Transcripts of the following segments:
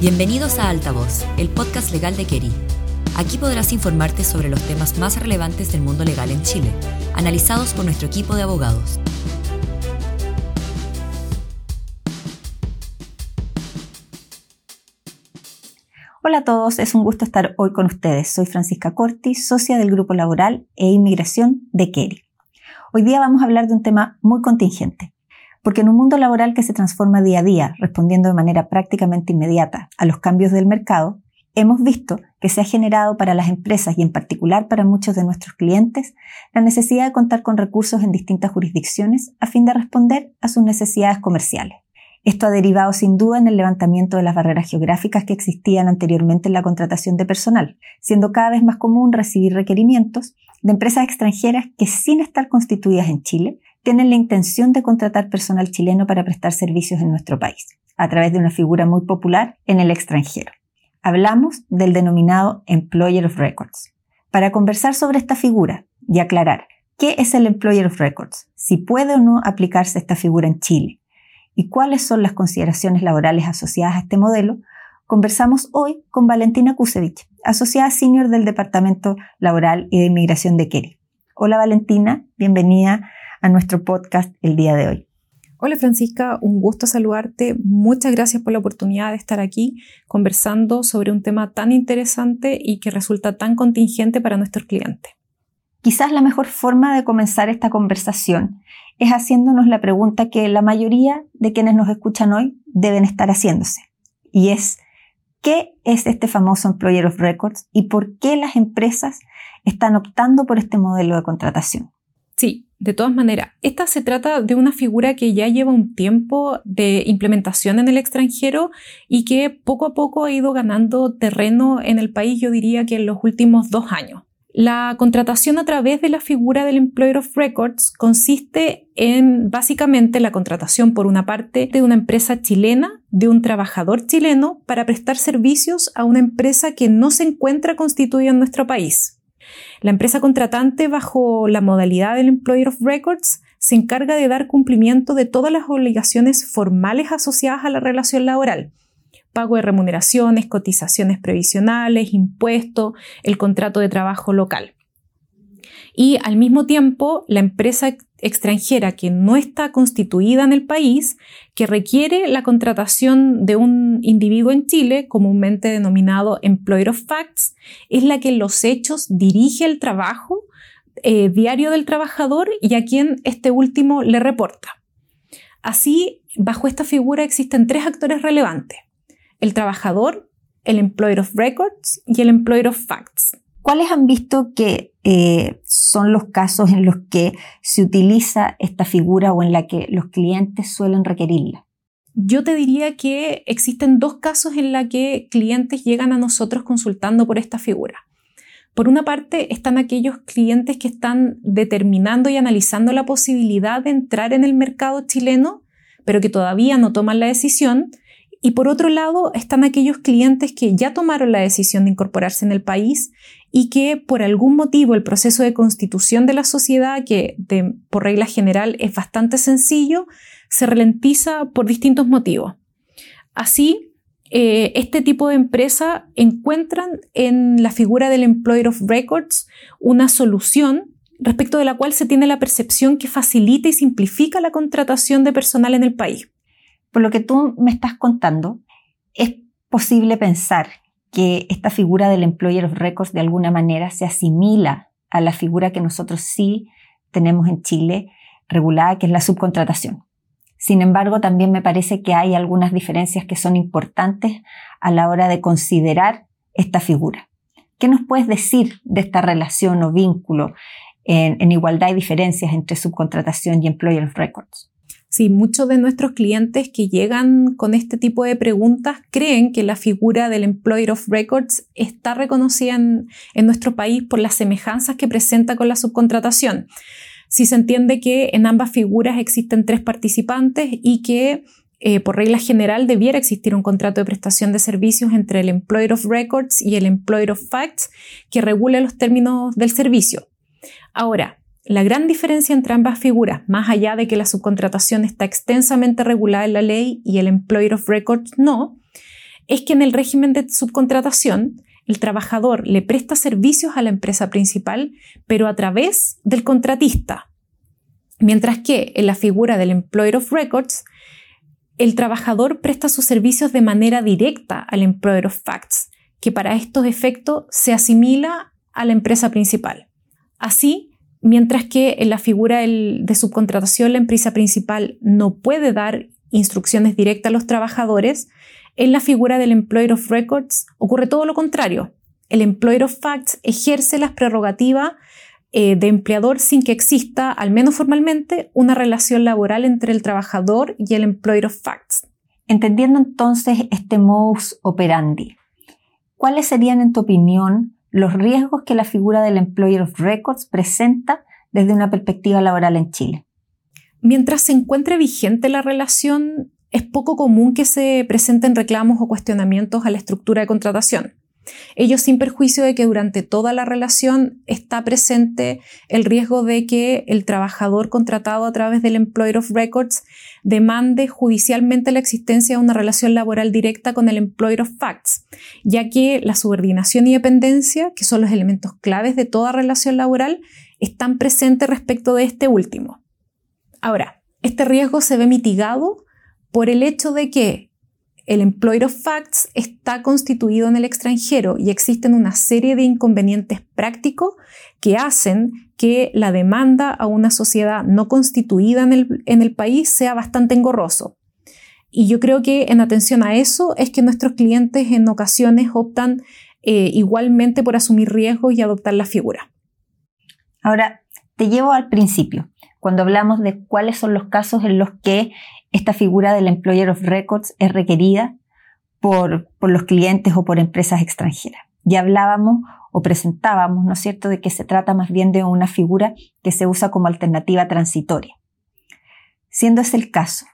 Bienvenidos a Altavoz, el podcast legal de Keri. Aquí podrás informarte sobre los temas más relevantes del mundo legal en Chile, analizados por nuestro equipo de abogados. Hola a todos, es un gusto estar hoy con ustedes. Soy Francisca Corti, socia del Grupo Laboral e Inmigración de Keri. Hoy día vamos a hablar de un tema muy contingente, porque en un mundo laboral que se transforma día a día, respondiendo de manera prácticamente inmediata a los cambios del mercado, hemos visto que se ha generado para las empresas y en particular para muchos de nuestros clientes la necesidad de contar con recursos en distintas jurisdicciones a fin de responder a sus necesidades comerciales. Esto ha derivado sin duda en el levantamiento de las barreras geográficas que existían anteriormente en la contratación de personal, siendo cada vez más común recibir requerimientos de empresas extranjeras que sin estar constituidas en Chile tienen la intención de contratar personal chileno para prestar servicios en nuestro país, a través de una figura muy popular en el extranjero. Hablamos del denominado Employer of Records. Para conversar sobre esta figura y aclarar qué es el Employer of Records, si puede o no aplicarse esta figura en Chile y cuáles son las consideraciones laborales asociadas a este modelo, conversamos hoy con Valentina Kusevich, asociada senior del Departamento Laboral y de Inmigración de Keri. Hola Valentina, bienvenida a nuestro podcast el día de hoy. Hola Francisca, un gusto saludarte. Muchas gracias por la oportunidad de estar aquí conversando sobre un tema tan interesante y que resulta tan contingente para nuestros clientes. Quizás la mejor forma de comenzar esta conversación es haciéndonos la pregunta que la mayoría de quienes nos escuchan hoy deben estar haciéndose. Y es, ¿qué es este famoso Employer of Records y por qué las empresas están optando por este modelo de contratación? Sí, de todas maneras, esta se trata de una figura que ya lleva un tiempo de implementación en el extranjero y que poco a poco ha ido ganando terreno en el país, yo diría que en los últimos dos años. La contratación a través de la figura del Employer of Records consiste en básicamente la contratación por una parte de una empresa chilena, de un trabajador chileno, para prestar servicios a una empresa que no se encuentra constituida en nuestro país. La empresa contratante, bajo la modalidad del Employer of Records, se encarga de dar cumplimiento de todas las obligaciones formales asociadas a la relación laboral. Pago de remuneraciones, cotizaciones previsionales, impuestos, el contrato de trabajo local. Y al mismo tiempo, la empresa extranjera que no está constituida en el país, que requiere la contratación de un individuo en Chile, comúnmente denominado Employer of Facts, es la que en los hechos dirige el trabajo eh, diario del trabajador y a quien este último le reporta. Así, bajo esta figura existen tres actores relevantes, el trabajador, el Employer of Records y el Employer of Facts. ¿Cuáles han visto que eh, son los casos en los que se utiliza esta figura o en la que los clientes suelen requerirla? Yo te diría que existen dos casos en los que clientes llegan a nosotros consultando por esta figura. Por una parte están aquellos clientes que están determinando y analizando la posibilidad de entrar en el mercado chileno, pero que todavía no toman la decisión. Y por otro lado están aquellos clientes que ya tomaron la decisión de incorporarse en el país y que por algún motivo el proceso de constitución de la sociedad, que por regla general es bastante sencillo, se ralentiza por distintos motivos. Así, eh, este tipo de empresa encuentran en la figura del Employer of Records una solución respecto de la cual se tiene la percepción que facilita y simplifica la contratación de personal en el país. Por lo que tú me estás contando, es posible pensar que esta figura del Employer of Records de alguna manera se asimila a la figura que nosotros sí tenemos en Chile regulada, que es la subcontratación. Sin embargo, también me parece que hay algunas diferencias que son importantes a la hora de considerar esta figura. ¿Qué nos puedes decir de esta relación o vínculo en, igualdad y diferencias entre subcontratación y Employer of Records? Sí, muchos de nuestros clientes que llegan con este tipo de preguntas creen que la figura del Employer of Records está reconocida en, nuestro país por las semejanzas que presenta con la subcontratación. Si se entiende que en ambas figuras existen tres participantes y que eh, por regla general debiera existir un contrato de prestación de servicios entre el Employer of Records y el Employer of Facts que regule los términos del servicio. Ahora, la gran diferencia entre ambas figuras, más allá de que la subcontratación está extensamente regulada en la ley y el Employer of Records no, es que en el régimen de subcontratación, el trabajador le presta servicios a la empresa principal, pero a través del contratista. Mientras que en la figura del Employer of Records, el trabajador presta sus servicios de manera directa al Employer of Facts, que para estos efectos se asimila a la empresa principal. Así, mientras que en la figura de subcontratación la empresa principal no puede dar instrucciones directas a los trabajadores, en la figura del Employer of Records ocurre todo lo contrario. El Employer of Facts ejerce las prerrogativas eh, de empleador sin que exista, al menos formalmente, una relación laboral entre el trabajador y el Employer of Facts. Entendiendo entonces este modus operandi, ¿cuáles serían, en tu opinión, los riesgos que la figura del Employer of Records presenta desde una perspectiva laboral en Chile? Mientras se encuentre vigente la relación, es poco común que se presenten reclamos o cuestionamientos a la estructura de contratación. Ello sin perjuicio de que durante toda la relación está presente el riesgo de que el trabajador contratado a través del Employer of Records demande judicialmente la existencia de una relación laboral directa con el Employer of Facts, ya que la subordinación y dependencia, que son los elementos claves de toda relación laboral, están presentes respecto de este último. Ahora, este riesgo se ve mitigado por el hecho de que el Employer of Facts está constituido en el extranjero y existen una serie de inconvenientes prácticos que hacen que la demanda a una sociedad no constituida en el, país sea bastante engorroso. Y yo creo que en atención a eso es que nuestros clientes en ocasiones optan eh, igualmente por asumir riesgos y adoptar la figura. Ahora, te llevo al principio, cuando hablamos de cuáles son los casos en los que esta figura del Employer of Records es requerida por, por los clientes o por empresas extranjeras. Ya hablábamos o presentábamos, ¿no es cierto?, de que se trata más bien de una figura que se usa como alternativa transitoria. Siendo ese el caso,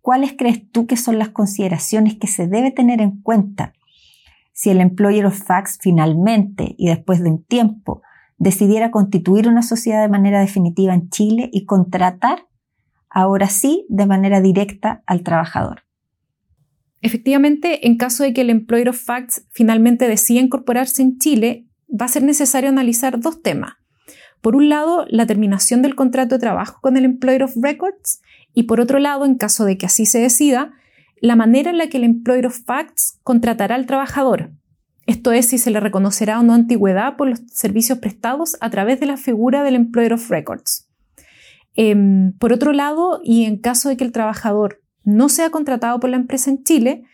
¿cuáles crees tú que son las consideraciones que se debe tener en cuenta si el Employer of Facts finalmente y después de un tiempo decidiera constituir una sociedad de manera definitiva en Chile y contratar ahora sí de manera directa al trabajador. Efectivamente, en caso de que el Employer of Facts finalmente decida incorporarse en Chile, va a ser necesario analizar dos temas. Por un lado, la terminación del contrato de trabajo con el Employer of Records y por otro lado, en caso de que así se decida, la manera en la que el Employer of Facts contratará al trabajador. Esto es, si se le reconocerá o no antigüedad por los servicios prestados a través de la figura del Employer of Records. Em, por otro lado, y en caso de que el trabajador no sea contratado por la empresa en Chile,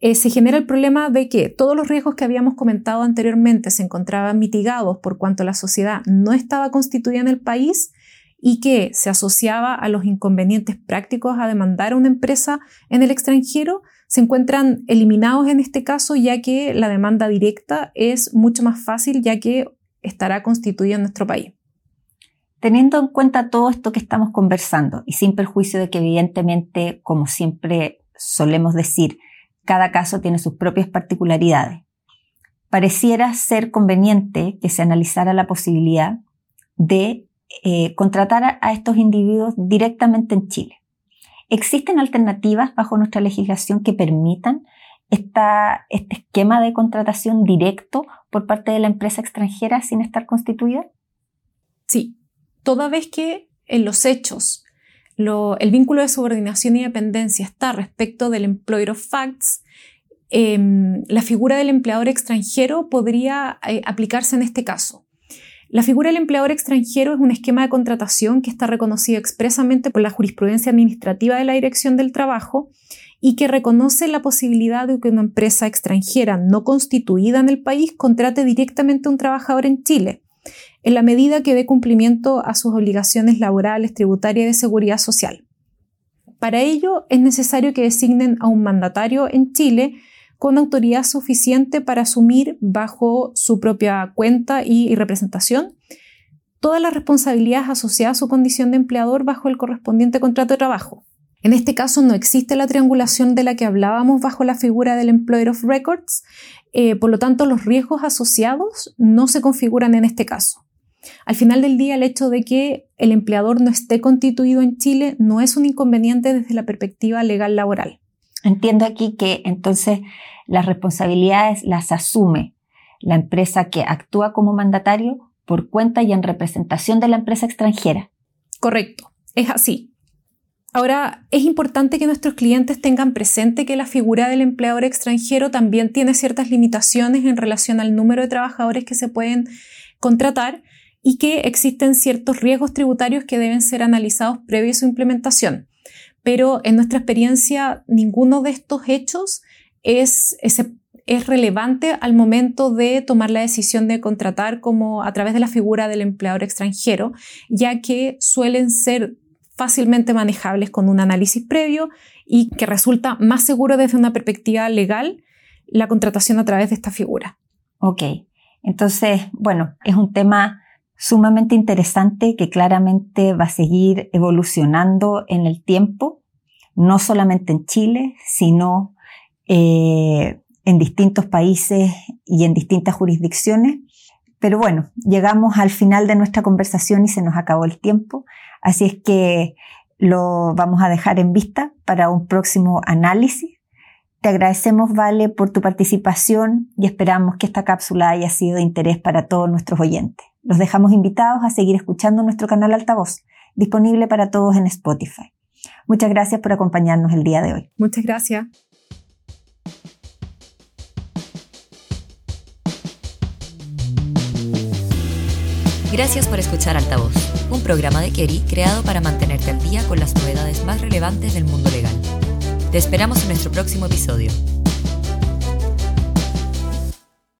eh, se genera el problema de que todos los riesgos que habíamos comentado anteriormente se encontraban mitigados por cuanto la sociedad no estaba constituida en el país y que se asociaba a los inconvenientes prácticos a demandar a una empresa en el extranjero, se encuentran eliminados en este caso ya que la demanda directa es mucho más fácil ya que estará constituida en nuestro país. Teniendo en cuenta todo esto que estamos conversando y sin perjuicio de que evidentemente, como siempre solemos decir, cada caso tiene sus propias particularidades, pareciera ser conveniente que se analizara la posibilidad de eh, contratar a, estos individuos directamente en Chile. ¿Existen alternativas bajo nuestra legislación que permitan este esquema de contratación directo por parte de la empresa extranjera sin estar constituida? Sí, toda vez que en los hechos el vínculo de subordinación y dependencia está respecto del employer of facts, em, la figura del empleador extranjero podría eh, aplicarse en este caso. La figura del empleador extranjero es un esquema de contratación que está reconocido expresamente por la jurisprudencia administrativa de la Dirección del Trabajo y que reconoce la posibilidad de que una empresa extranjera no constituida en el país contrate directamente a un trabajador en Chile en la medida que dé cumplimiento a sus obligaciones laborales, tributarias y de seguridad social. Para ello es necesario que designen a un mandatario en Chile con autoridad suficiente para asumir bajo su propia cuenta y, representación todas las responsabilidades asociadas a su condición de empleador bajo el correspondiente contrato de trabajo. En este caso no existe la triangulación de la que hablábamos bajo la figura del Employer of Records, eh, por lo tanto los riesgos asociados no se configuran en este caso. Al final del día, el hecho de que el empleador no esté constituido en Chile no es un inconveniente desde la perspectiva legal laboral. Entiendo aquí que entonces las responsabilidades las asume la empresa que actúa como mandatario por cuenta y en representación de la empresa extranjera. Correcto, es así. Ahora, es importante que nuestros clientes tengan presente que la figura del empleador extranjero también tiene ciertas limitaciones en relación al número de trabajadores que se pueden contratar y que existen ciertos riesgos tributarios que deben ser analizados previo a su implementación. Pero en nuestra experiencia, ninguno de estos hechos es, es relevante al momento de tomar la decisión de contratar como a través de la figura del empleador extranjero, ya que suelen ser fácilmente manejables con un análisis previo y que resulta más seguro desde una perspectiva legal la contratación a través de esta figura. Ok, entonces, bueno, es un tema sumamente interesante que claramente va a seguir evolucionando en el tiempo, no solamente en Chile, sino eh, en distintos países y en distintas jurisdicciones. Pero bueno, llegamos al final de nuestra conversación y se nos acabó el tiempo, así es que lo vamos a dejar en vista para un próximo análisis. Te agradecemos, Vale, por tu participación y esperamos que esta cápsula haya sido de interés para todos nuestros oyentes. Los dejamos invitados a seguir escuchando nuestro canal Altavoz, disponible para todos en Spotify. Muchas gracias por acompañarnos el día de hoy. Muchas gracias. Gracias por escuchar Altavoz, un programa de Kerry creado para mantenerte al día con las novedades más relevantes del mundo legal. Te esperamos en nuestro próximo episodio.